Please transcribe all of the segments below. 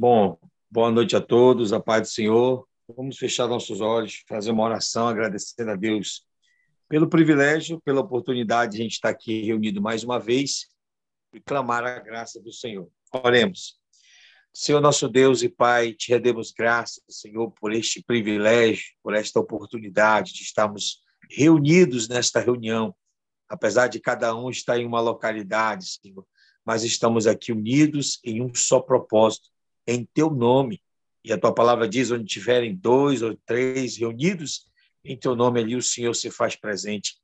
Bom, boa noite a todos, a paz do Senhor. Vamos fechar nossos olhos, fazer uma oração, agradecendo a Deus pelo privilégio, pela oportunidade de a gente estar aqui reunido mais uma vez e clamar a graça do Senhor. Oremos. Senhor nosso Deus e Pai, te rendemos graças, Senhor, por este privilégio, por esta oportunidade de estarmos reunidos nesta reunião, apesar de cada um estar em uma localidade, Senhor, mas estamos aqui unidos em um só propósito, em teu nome. E a tua palavra diz: onde tiverem dois ou três reunidos em teu nome, ali o Senhor se faz presente.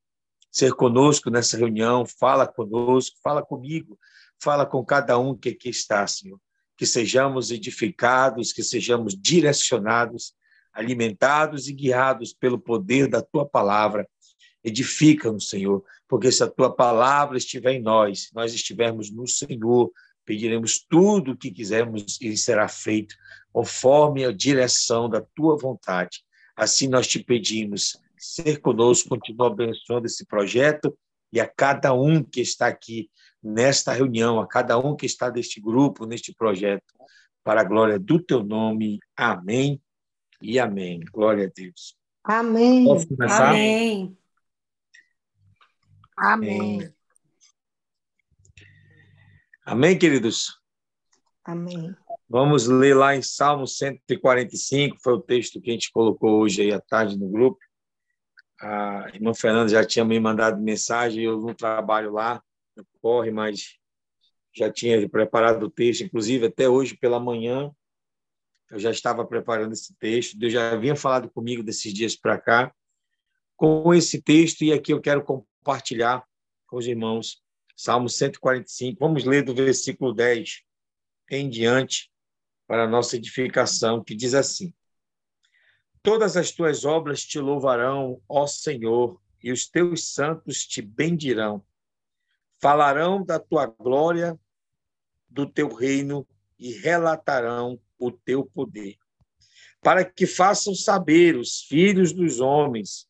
Ser conosco nessa reunião, fala conosco, fala comigo, fala com cada um que aqui está, Senhor que sejamos edificados, que sejamos direcionados, alimentados e guiados pelo poder da tua palavra. Edifica-nos, Senhor, porque se a tua palavra estiver em nós, nós estivermos no Senhor, pediremos tudo o que quisermos e será feito conforme a direção da tua vontade. Assim nós te pedimos, ser conosco, continua abençoando esse projeto e a cada um que está aqui nesta reunião, a cada um que está neste grupo, neste projeto, para a glória do teu nome. Amém e amém. Glória a Deus. Amém. Posso começar? Amém. Amém. Amém, queridos? Amém. Vamos ler lá em Salmo 145, foi o texto que a gente colocou hoje aí à tarde no grupo. A irmã Fernanda já tinha me mandado mensagem, eu não trabalho lá, corre, mas já tinha preparado o texto, inclusive até hoje pela manhã eu já estava preparando esse texto, Deus já havia falado comigo desses dias para cá com esse texto e aqui eu quero compartilhar com os irmãos Salmo 145. Vamos ler do versículo 10 em diante para nossa edificação, que diz assim: Todas as tuas obras te louvarão, ó Senhor, e os teus santos te bendirão falarão da tua glória, do teu reino e relatarão o teu poder, para que façam saber os filhos dos homens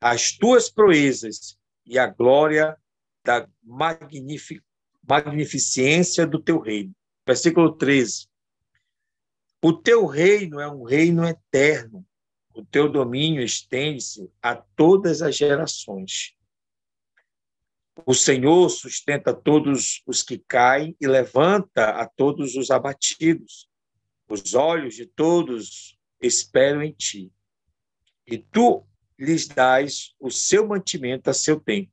as tuas proezas e a glória da magnificência do teu reino. Versículo 13. O teu reino é um reino eterno, o teu domínio estende-se a todas as gerações. O Senhor sustenta todos os que caem e levanta a todos os abatidos. Os olhos de todos esperam em ti. E tu lhes dás o seu mantimento a seu tempo.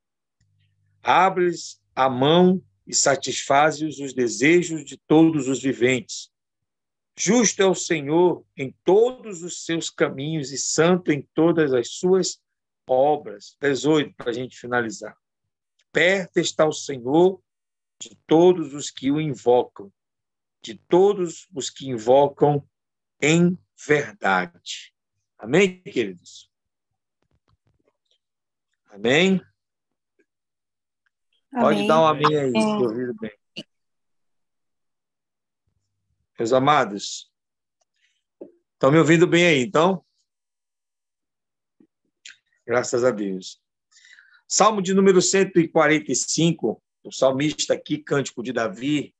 Abres a mão e satisfazes os desejos de todos os viventes. Justo é o Senhor em todos os seus caminhos e santo em todas as suas obras. 18, para a gente finalizar. Perto está o Senhor de todos os que o invocam, de todos os que invocam em verdade. Amém, queridos? Amém? Amém. Pode dar um amém aí, se ouvido bem. Meus amados, estão me ouvindo bem aí, então? Graças a Deus. Salmo de número 145, o salmista aqui, Cântico de Davi,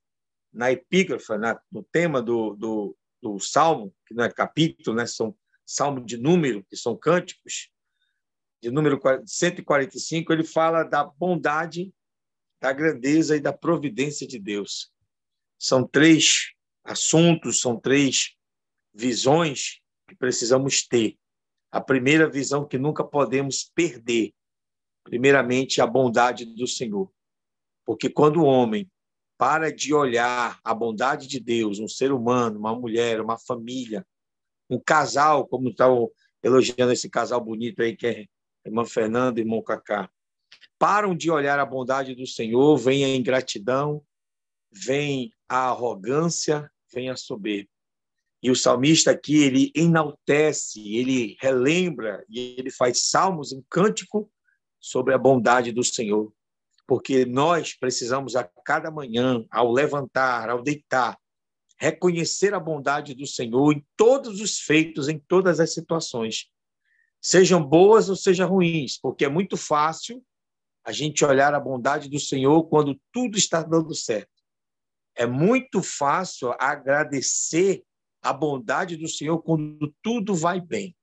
na epígrafa, na, no tema do, do, do salmo, que não é capítulo, né? são salmo de número, que são cânticos, de número 145, ele fala da bondade, da grandeza e da providência de Deus. São três assuntos, são três visões que precisamos ter. A primeira visão que nunca podemos perder primeiramente, a bondade do Senhor. Porque quando o homem para de olhar a bondade de Deus, um ser humano, uma mulher, uma família, um casal, como está elogiando esse casal bonito aí, que é irmã Fernanda e irmão Cacá, param de olhar a bondade do Senhor, vem a ingratidão, vem a arrogância, vem a soberba. E o salmista aqui, ele enaltece, ele relembra e ele faz salmos, um cântico sobre a bondade do Senhor, porque nós precisamos a cada manhã, ao levantar, ao deitar, reconhecer a bondade do Senhor em todos os feitos, em todas as situações, sejam boas ou sejam ruins, porque é muito fácil a gente olhar a bondade do Senhor quando tudo está dando certo. É muito fácil agradecer a bondade do Senhor quando tudo vai bem.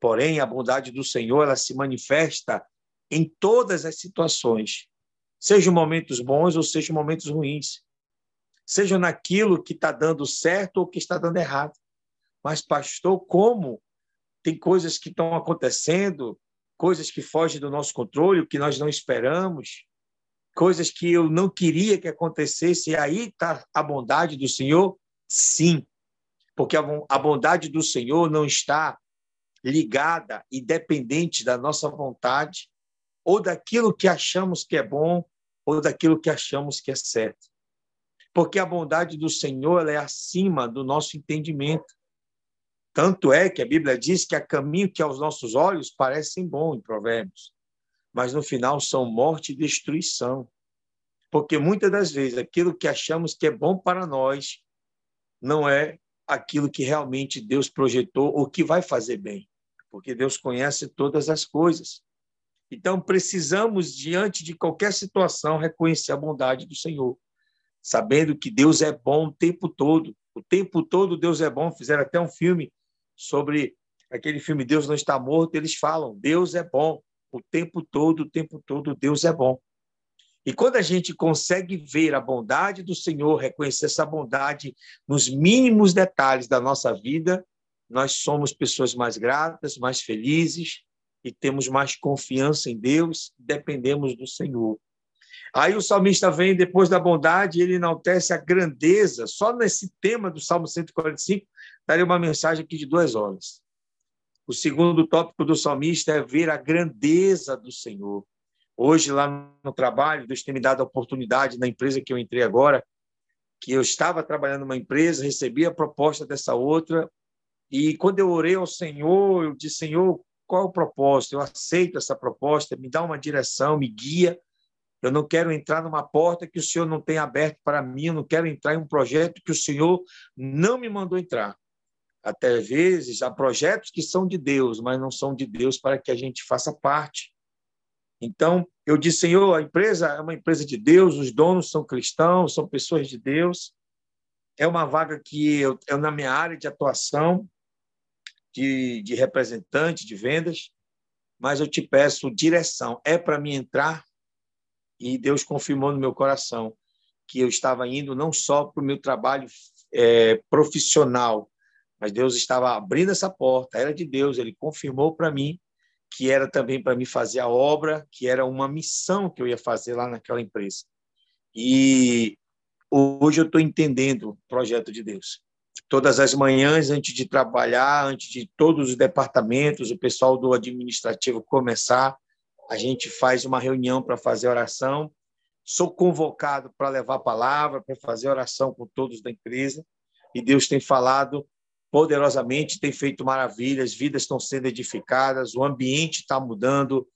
Porém, a bondade do Senhor ela se manifesta em todas as situações, sejam momentos bons ou sejam momentos ruins, seja naquilo que está dando certo ou que está dando errado. Mas, pastor, como tem coisas que estão acontecendo, coisas que fogem do nosso controle, que nós não esperamos, coisas que eu não queria que acontecesse, e aí está a bondade do Senhor? Sim, porque a bondade do Senhor não está ligada e dependente da nossa vontade ou daquilo que achamos que é bom ou daquilo que achamos que é certo. Porque a bondade do Senhor é acima do nosso entendimento. Tanto é que a Bíblia diz que há caminho que aos nossos olhos parecem bom em Provérbios, mas no final são morte e destruição. Porque muitas das vezes aquilo que achamos que é bom para nós não é aquilo que realmente Deus projetou ou que vai fazer bem, porque Deus conhece todas as coisas. Então, precisamos, diante de qualquer situação, reconhecer a bondade do Senhor, sabendo que Deus é bom o tempo todo. O tempo todo Deus é bom. Fizeram até um filme sobre aquele filme Deus não está morto. Eles falam: Deus é bom o tempo todo, o tempo todo Deus é bom. E quando a gente consegue ver a bondade do Senhor, reconhecer essa bondade nos mínimos detalhes da nossa vida, nós somos pessoas mais gratas, mais felizes e temos mais confiança em Deus, dependemos do Senhor. Aí o salmista vem depois da bondade, ele enaltece a grandeza. Só nesse tema do Salmo 145, daria uma mensagem aqui de duas horas. O segundo tópico do salmista é ver a grandeza do Senhor. Hoje, lá no trabalho, Deus tem me dado a oportunidade na empresa que eu entrei agora, que eu estava trabalhando numa empresa, recebi a proposta dessa outra, e quando eu orei ao Senhor, eu disse: Senhor, qual é o propósito? Eu aceito essa proposta, me dá uma direção, me guia. Eu não quero entrar numa porta que o Senhor não tem aberto para mim, eu não quero entrar em um projeto que o Senhor não me mandou entrar. Até vezes há projetos que são de Deus, mas não são de Deus para que a gente faça parte. Então, eu disse, Senhor, a empresa é uma empresa de Deus, os donos são cristãos, são pessoas de Deus. É uma vaga que eu, é na minha área de atuação, de, de representante de vendas, mas eu te peço direção. É para mim entrar? E Deus confirmou no meu coração que eu estava indo não só para o meu trabalho é, profissional, mas Deus estava abrindo essa porta, era de Deus, ele confirmou para mim que era também para me fazer a obra, que era uma missão que eu ia fazer lá naquela empresa. E hoje eu estou entendendo o projeto de Deus. Todas as manhãs, antes de trabalhar, antes de todos os departamentos, o pessoal do administrativo começar, a gente faz uma reunião para fazer oração. Sou convocado para levar a palavra, para fazer oração com todos da empresa. E Deus tem falado poderosamente, tem feito maravilhas, vidas estão sendo edificadas, o ambiente está mudando,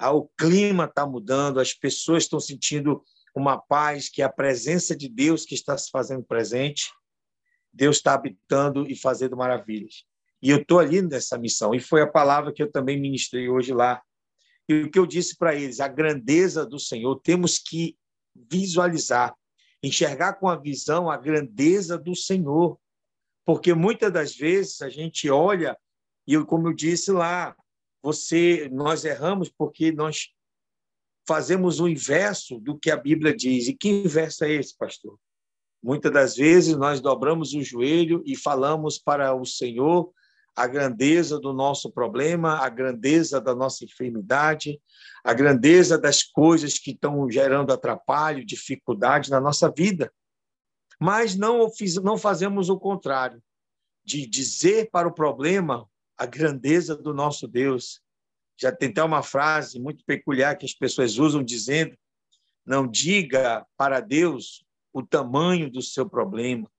o clima está mudando, as pessoas estão sentindo uma paz, que é a presença de Deus que está se fazendo presente. Deus está habitando e fazendo maravilhas. E eu estou ali nessa missão. E foi a palavra que eu também ministrei hoje lá. E o que eu disse para eles, a grandeza do Senhor, temos que visualizar, enxergar com a visão a grandeza do Senhor. Porque muitas das vezes a gente olha, e como eu disse lá, você, nós erramos porque nós fazemos o inverso do que a Bíblia diz. E que inverso é esse, pastor? Muitas das vezes nós dobramos o joelho e falamos para o Senhor a grandeza do nosso problema, a grandeza da nossa enfermidade, a grandeza das coisas que estão gerando atrapalho, dificuldade na nossa vida. Mas não, não fazemos o contrário, de dizer para o problema a grandeza do nosso Deus. Já tem até uma frase muito peculiar que as pessoas usam dizendo: não diga para Deus o tamanho do seu problema,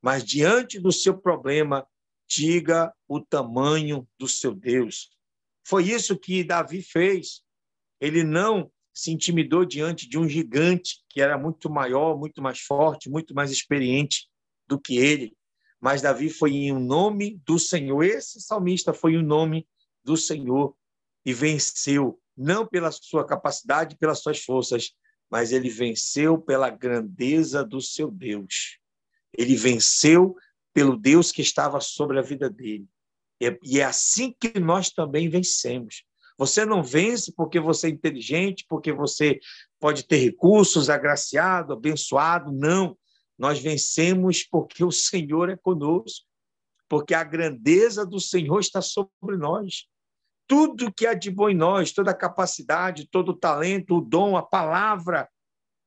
mas diante do seu problema, diga o tamanho do seu Deus. Foi isso que Davi fez. Ele não se intimidou diante de um gigante que era muito maior, muito mais forte, muito mais experiente do que ele. Mas Davi foi em um nome do Senhor. Esse salmista foi em um nome do Senhor e venceu, não pela sua capacidade, pelas suas forças, mas ele venceu pela grandeza do seu Deus. Ele venceu pelo Deus que estava sobre a vida dele. E é assim que nós também vencemos. Você não vence porque você é inteligente, porque você pode ter recursos, agraciado, abençoado. Não. Nós vencemos porque o Senhor é conosco, porque a grandeza do Senhor está sobre nós. Tudo que há de bom em nós, toda a capacidade, todo o talento, o dom, a palavra,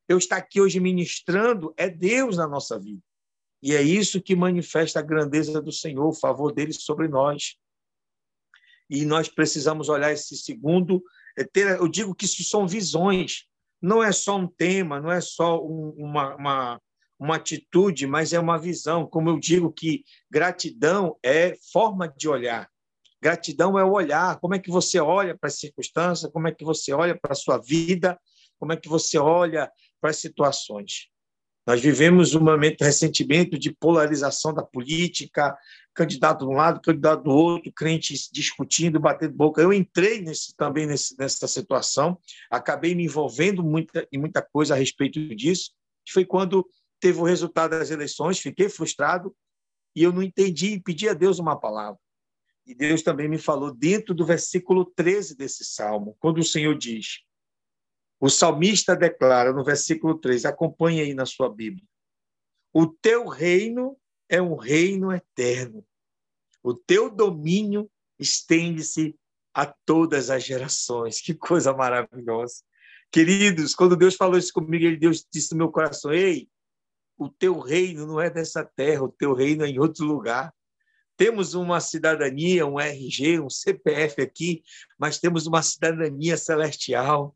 eu estar aqui hoje ministrando, é Deus na nossa vida. E é isso que manifesta a grandeza do Senhor, o favor dele sobre nós. E nós precisamos olhar esse segundo. É eu digo que isso são visões, não é só um tema, não é só um, uma, uma, uma atitude, mas é uma visão. Como eu digo que gratidão é forma de olhar. Gratidão é o olhar. Como é que você olha para as circunstâncias? Como é que você olha para a sua vida? Como é que você olha para as situações? Nós vivemos um momento recentemente de polarização da política, candidato de um lado, candidato do outro, crentes discutindo, batendo boca. Eu entrei nesse, também nesse, nessa situação, acabei me envolvendo muita, em muita coisa a respeito disso. Foi quando teve o resultado das eleições, fiquei frustrado e eu não entendi e pedi a Deus uma palavra. E Deus também me falou dentro do versículo 13 desse salmo, quando o Senhor diz: o salmista declara no versículo 3, acompanhe aí na sua Bíblia. O teu reino é um reino eterno. O teu domínio estende-se a todas as gerações. Que coisa maravilhosa. Queridos, quando Deus falou isso comigo, ele Deus disse no meu coração: "Ei, o teu reino não é dessa terra, o teu reino é em outro lugar. Temos uma cidadania, um RG, um CPF aqui, mas temos uma cidadania celestial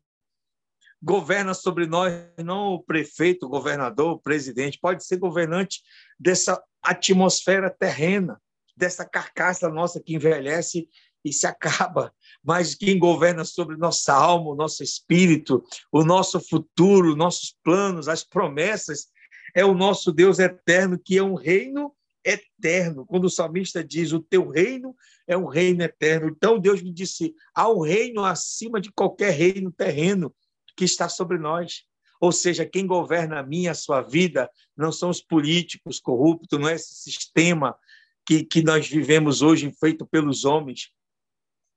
governa sobre nós não o prefeito, o governador, o presidente, pode ser governante dessa atmosfera terrena, dessa carcaça nossa que envelhece e se acaba, mas quem governa sobre nossa alma, o nosso espírito, o nosso futuro, nossos planos, as promessas, é o nosso Deus eterno, que é um reino eterno. Quando o salmista diz: O teu reino é um reino eterno. Então Deus me disse: há um reino acima de qualquer reino terreno que está sobre nós. Ou seja, quem governa a minha, a sua vida, não são os políticos corruptos, não é esse sistema que, que nós vivemos hoje, feito pelos homens.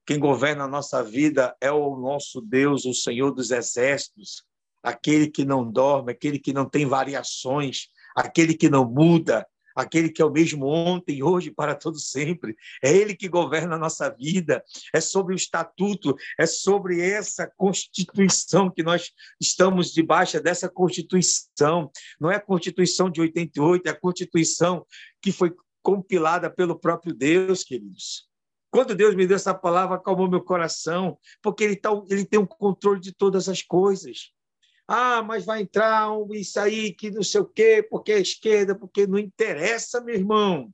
Quem governa a nossa vida é o nosso Deus, o Senhor dos Exércitos, aquele que não dorme, aquele que não tem variações, aquele que não muda, aquele que é o mesmo ontem, hoje, para todo sempre. É ele que governa a nossa vida. É sobre o estatuto, é sobre essa constituição que nós estamos debaixo dessa constituição. Não é a constituição de 88, é a constituição que foi compilada pelo próprio Deus, queridos. Quando Deus me deu essa palavra, acalmou meu coração, porque ele, tá, ele tem o um controle de todas as coisas. Ah, mas vai entrar um, isso aí que não sei o quê, porque é esquerda, porque não interessa, meu irmão.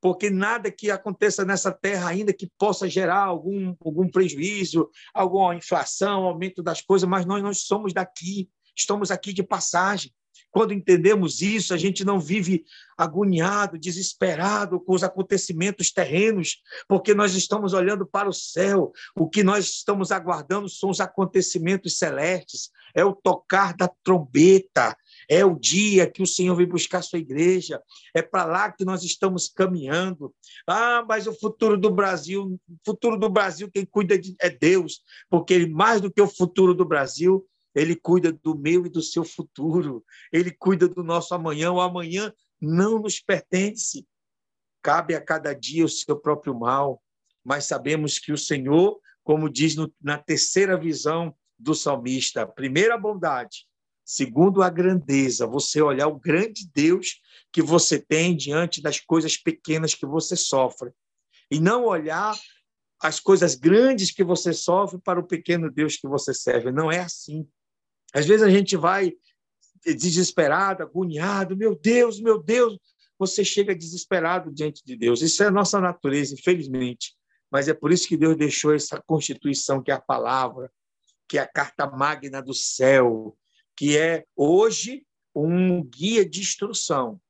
Porque nada que aconteça nessa terra ainda que possa gerar algum, algum prejuízo, alguma inflação, aumento das coisas, mas nós não somos daqui, estamos aqui de passagem. Quando entendemos isso, a gente não vive agoniado, desesperado com os acontecimentos terrenos, porque nós estamos olhando para o céu. O que nós estamos aguardando são os acontecimentos celestes, é o tocar da trombeta, é o dia que o Senhor vem buscar sua igreja, é para lá que nós estamos caminhando. Ah, mas o futuro do Brasil, o futuro do Brasil, quem cuida de, é Deus, porque mais do que o futuro do Brasil, ele cuida do meu e do seu futuro. Ele cuida do nosso amanhã. O amanhã não nos pertence. Cabe a cada dia o seu próprio mal. Mas sabemos que o Senhor, como diz no, na terceira visão do salmista, primeira bondade, segundo a grandeza, você olhar o grande Deus que você tem diante das coisas pequenas que você sofre. E não olhar as coisas grandes que você sofre para o pequeno Deus que você serve. Não é assim. Às vezes a gente vai desesperado, agoniado, meu Deus, meu Deus, você chega desesperado diante de Deus. Isso é a nossa natureza, infelizmente. Mas é por isso que Deus deixou essa constituição, que é a palavra, que é a carta magna do céu, que é hoje um guia de instrução.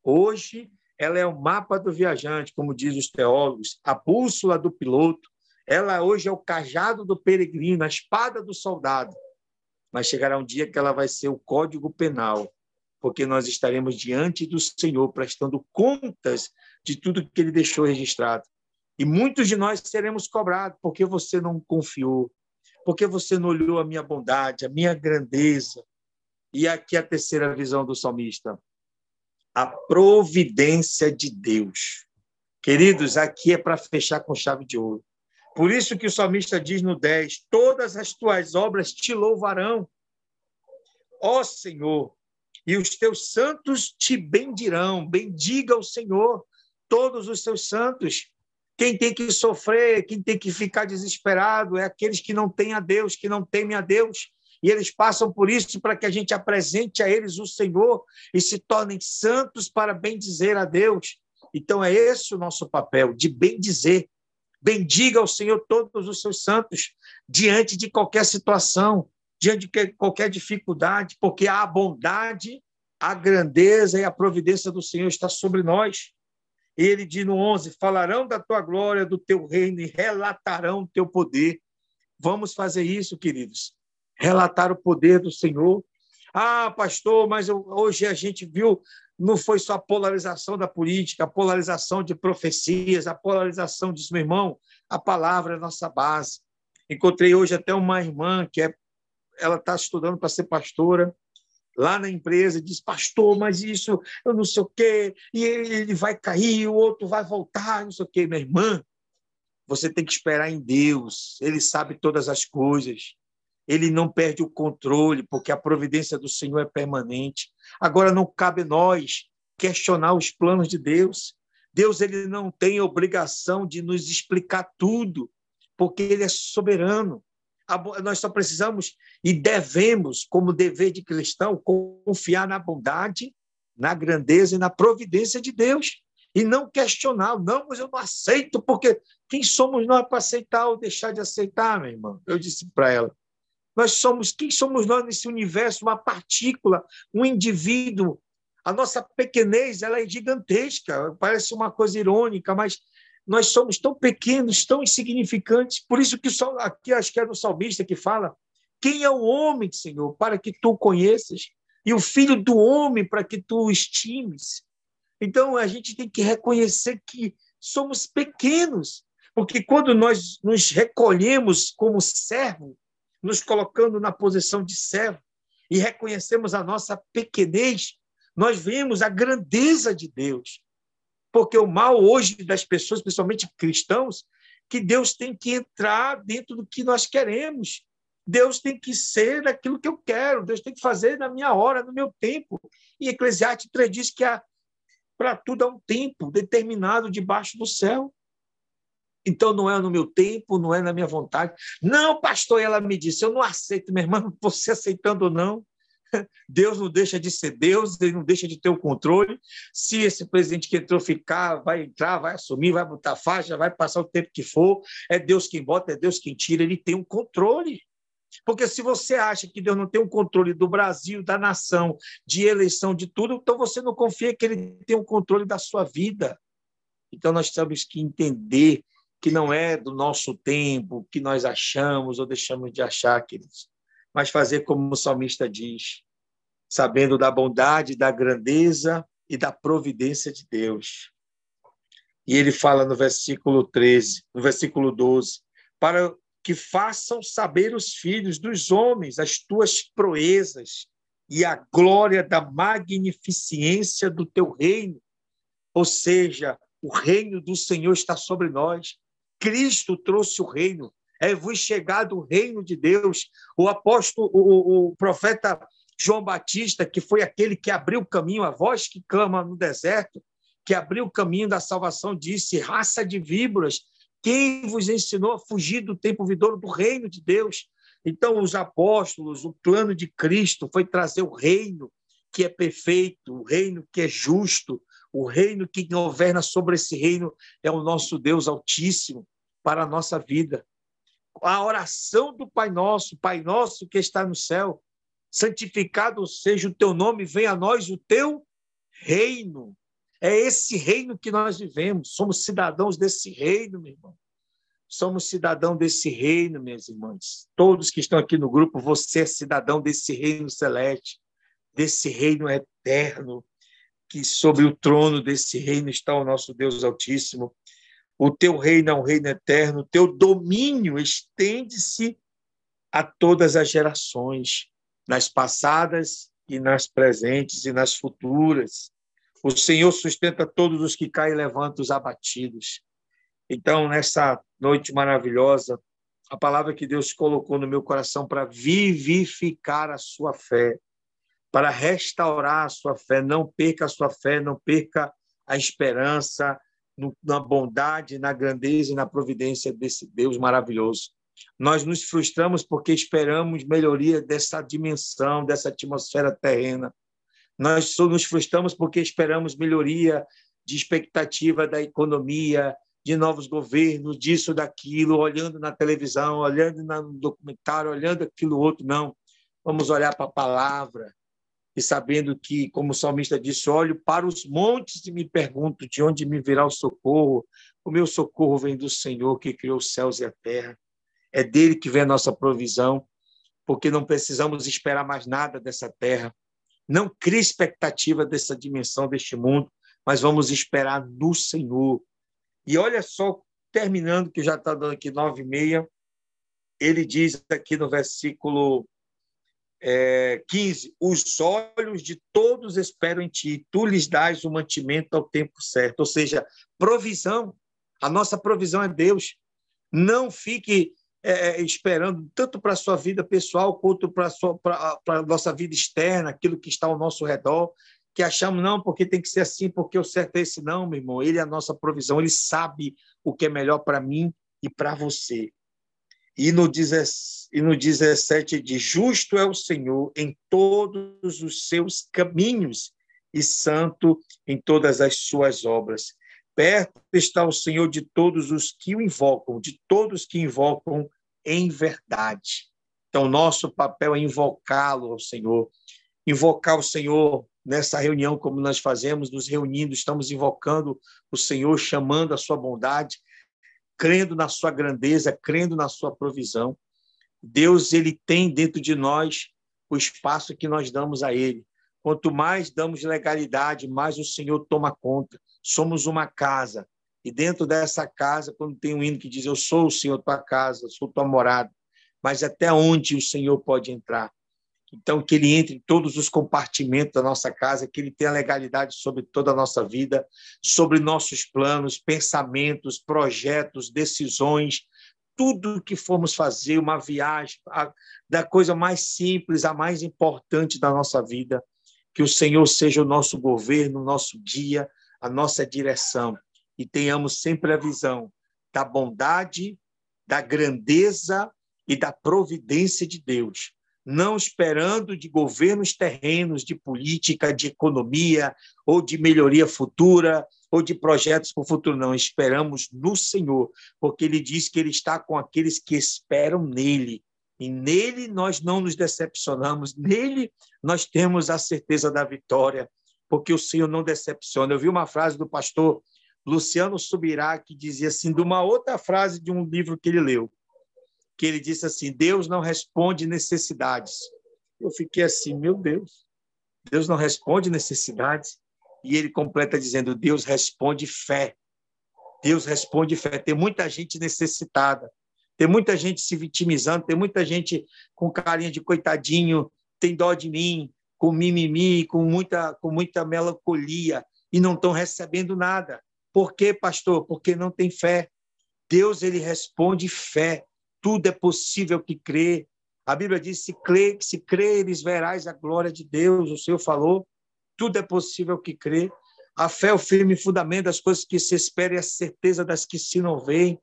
Hoje ela é o mapa do viajante, como diz os teólogos, a bússola do piloto. Ela hoje é o cajado do peregrino, a espada do soldado. Mas chegará um dia que ela vai ser o código penal, porque nós estaremos diante do Senhor prestando contas de tudo que ele deixou registrado. E muitos de nós seremos cobrados porque você não confiou, porque você não olhou a minha bondade, a minha grandeza. E aqui a terceira visão do salmista, a providência de Deus. Queridos, aqui é para fechar com chave de ouro. Por isso que o salmista diz no 10: Todas as tuas obras te louvarão, ó Senhor, e os teus santos te bendirão. Bendiga o Senhor, todos os seus santos. Quem tem que sofrer, quem tem que ficar desesperado é aqueles que não têm a Deus, que não temem a Deus. E eles passam por isso para que a gente apresente a eles o Senhor e se tornem santos para bendizer a Deus. Então é esse o nosso papel, de bendizer. Bendiga ao Senhor todos os seus santos diante de qualquer situação, diante de qualquer dificuldade, porque a bondade, a grandeza e a providência do Senhor está sobre nós. Ele diz no 11: falarão da tua glória, do teu reino e relatarão o teu poder. Vamos fazer isso, queridos. Relatar o poder do Senhor. Ah, pastor, mas hoje a gente viu, não foi só a polarização da política, a polarização de profecias, a polarização disso, meu irmão. A palavra é a nossa base. Encontrei hoje até uma irmã que é, ela está estudando para ser pastora lá na empresa, diz, pastor, mas isso, eu não sei o quê, e ele vai cair, o outro vai voltar, não sei o quê. Minha irmã, você tem que esperar em Deus, ele sabe todas as coisas, ele não perde o controle, porque a providência do Senhor é permanente. Agora, não cabe nós questionar os planos de Deus. Deus ele não tem obrigação de nos explicar tudo, porque ele é soberano nós só precisamos e devemos, como dever de cristão, confiar na bondade, na grandeza e na providência de Deus e não questionar, não, mas eu não aceito, porque quem somos nós para aceitar ou deixar de aceitar, meu irmão? Eu disse para ela. Nós somos, quem somos nós nesse universo? Uma partícula, um indivíduo. A nossa pequenez ela é gigantesca, parece uma coisa irônica, mas nós somos tão pequenos, tão insignificantes. Por isso que aqui acho que é no salmista que fala: quem é o homem, Senhor, para que tu conheças? E o filho do homem para que tu o estimes. Então a gente tem que reconhecer que somos pequenos, porque quando nós nos recolhemos como servo, nos colocando na posição de servo e reconhecemos a nossa pequenez, nós vemos a grandeza de Deus. Porque o mal hoje das pessoas, principalmente cristãos, que Deus tem que entrar dentro do que nós queremos. Deus tem que ser daquilo que eu quero, Deus tem que fazer na minha hora, no meu tempo. E Eclesiastes 3 diz que para tudo há um tempo determinado debaixo do céu. Então não é no meu tempo, não é na minha vontade. Não, pastor, ela me disse, eu não aceito, minha irmã, você aceitando ou não. Deus não deixa de ser Deus, ele não deixa de ter o controle. Se esse presidente que entrou ficar, vai entrar, vai assumir, vai botar faixa, vai passar o tempo que for, é Deus quem bota, é Deus quem tira, ele tem um controle. Porque se você acha que Deus não tem um controle do Brasil, da nação, de eleição, de tudo, então você não confia que ele tem um controle da sua vida. Então nós temos que entender que não é do nosso tempo, que nós achamos ou deixamos de achar, queridos mas fazer como o salmista diz, sabendo da bondade, da grandeza e da providência de Deus. E ele fala no versículo 13, no versículo 12, para que façam saber os filhos dos homens as tuas proezas e a glória da magnificência do teu reino. Ou seja, o reino do Senhor está sobre nós. Cristo trouxe o reino é vos chegado o reino de Deus. O apóstolo, o, o profeta João Batista, que foi aquele que abriu o caminho, a voz que clama no deserto, que abriu o caminho da salvação, disse: raça de víboras, quem vos ensinou a fugir do tempo vidouro do reino de Deus? Então, os apóstolos, o plano de Cristo foi trazer o reino que é perfeito, o reino que é justo, o reino que governa sobre esse reino é o nosso Deus Altíssimo para a nossa vida a oração do Pai Nosso, Pai Nosso que está no céu, santificado seja o teu nome, venha a nós o teu reino. É esse reino que nós vivemos, somos cidadãos desse reino, meu irmão. somos cidadão desse reino, minhas irmãs. Todos que estão aqui no grupo, você é cidadão desse reino celeste, desse reino eterno, que sobre o trono desse reino está o nosso Deus Altíssimo. O teu reino é um reino eterno, o teu domínio estende-se a todas as gerações, nas passadas e nas presentes e nas futuras. O Senhor sustenta todos os que caem e levanta os abatidos. Então, nessa noite maravilhosa, a palavra que Deus colocou no meu coração para vivificar a sua fé, para restaurar a sua fé, não perca a sua fé, não perca a esperança na bondade, na grandeza e na providência desse Deus maravilhoso. Nós nos frustramos porque esperamos melhoria dessa dimensão, dessa atmosfera terrena. Nós nos frustramos porque esperamos melhoria de expectativa da economia, de novos governos, disso, daquilo, olhando na televisão, olhando no documentário, olhando aquilo outro. Não. Vamos olhar para a palavra e sabendo que, como o salmista disse, olho para os montes e me pergunto de onde me virá o socorro. O meu socorro vem do Senhor que criou os céus e a terra. É dele que vem a nossa provisão, porque não precisamos esperar mais nada dessa terra. Não crie expectativa dessa dimensão, deste mundo, mas vamos esperar no Senhor e olha só, terminando, que já está dando aqui nove e meia, ele diz aqui no versículo é, 15: Os olhos de todos esperam em ti, tu lhes dás o mantimento ao tempo certo. Ou seja, provisão. A nossa provisão é Deus. Não fique é, esperando tanto para a sua vida pessoal quanto para a nossa vida externa, aquilo que está ao nosso redor que achamos, não, porque tem que ser assim, porque o certo é esse. Não, meu irmão, ele é a nossa provisão, ele sabe o que é melhor para mim e para você. E no, e no 17 diz: Justo é o Senhor em todos os seus caminhos e santo em todas as suas obras. Perto está o Senhor de todos os que o invocam, de todos que invocam em verdade. Então, nosso papel é invocá-lo ao Senhor, invocar o Senhor nessa reunião, como nós fazemos, nos reunindo, estamos invocando o Senhor, chamando a sua bondade, crendo na sua grandeza, crendo na sua provisão. Deus, ele tem dentro de nós o espaço que nós damos a ele. Quanto mais damos legalidade, mais o Senhor toma conta. Somos uma casa. E dentro dessa casa, quando tem um hino que diz: Eu sou o Senhor tua casa, sou tua morada. Mas até onde o Senhor pode entrar? Então, que ele entre em todos os compartimentos da nossa casa, que ele tenha legalidade sobre toda a nossa vida, sobre nossos planos, pensamentos, projetos, decisões, tudo que formos fazer, uma viagem, a, da coisa mais simples à mais importante da nossa vida, que o Senhor seja o nosso governo, o nosso guia, a nossa direção, e tenhamos sempre a visão da bondade, da grandeza e da providência de Deus não esperando de governos terrenos, de política, de economia, ou de melhoria futura, ou de projetos para o futuro. Não, esperamos no Senhor, porque Ele diz que Ele está com aqueles que esperam nele. E nele nós não nos decepcionamos, nele nós temos a certeza da vitória, porque o Senhor não decepciona. Eu vi uma frase do pastor Luciano Subirá que dizia assim, de uma outra frase de um livro que ele leu que ele disse assim: Deus não responde necessidades. Eu fiquei assim, meu Deus, Deus não responde necessidades. E ele completa dizendo: Deus responde fé. Deus responde fé. Tem muita gente necessitada, tem muita gente se vitimizando, tem muita gente com carinha de coitadinho, tem dó de mim, com mimimi, com muita, com muita melancolia e não estão recebendo nada. Por quê, pastor? Porque não tem fé. Deus ele responde fé tudo é possível que crê. A Bíblia diz: se, crê, se creres, verás a glória de Deus. O Senhor falou: tudo é possível que crê. A fé é o firme fundamento das coisas que se esperam e a certeza das que se não veem.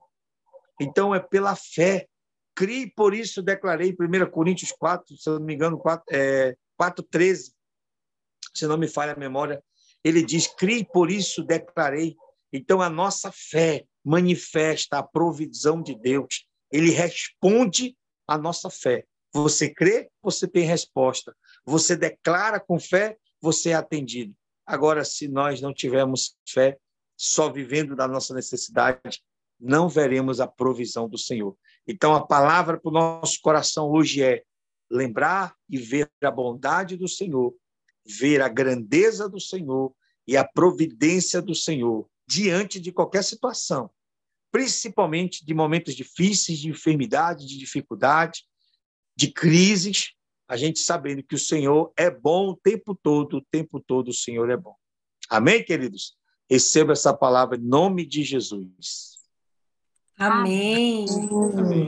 Então, é pela fé. Crie, por isso declarei, 1 Coríntios 4, se eu não me engano, 4, é, 4 13, se não me falha a memória, ele diz: Crie, por isso declarei. Então, a nossa fé manifesta a provisão de Deus ele responde à nossa fé. Você crê, você tem resposta. Você declara com fé, você é atendido. Agora, se nós não tivermos fé, só vivendo da nossa necessidade, não veremos a provisão do Senhor. Então, a palavra para o nosso coração hoje é lembrar e ver a bondade do Senhor, ver a grandeza do Senhor e a providência do Senhor diante de qualquer situação, principalmente de momentos difíceis, de enfermidade, de dificuldade, de crises, a gente sabendo que o Senhor é bom o tempo todo, o tempo todo o Senhor é bom. Amém, queridos? Receba essa palavra em nome de Jesus. Amém. Amém.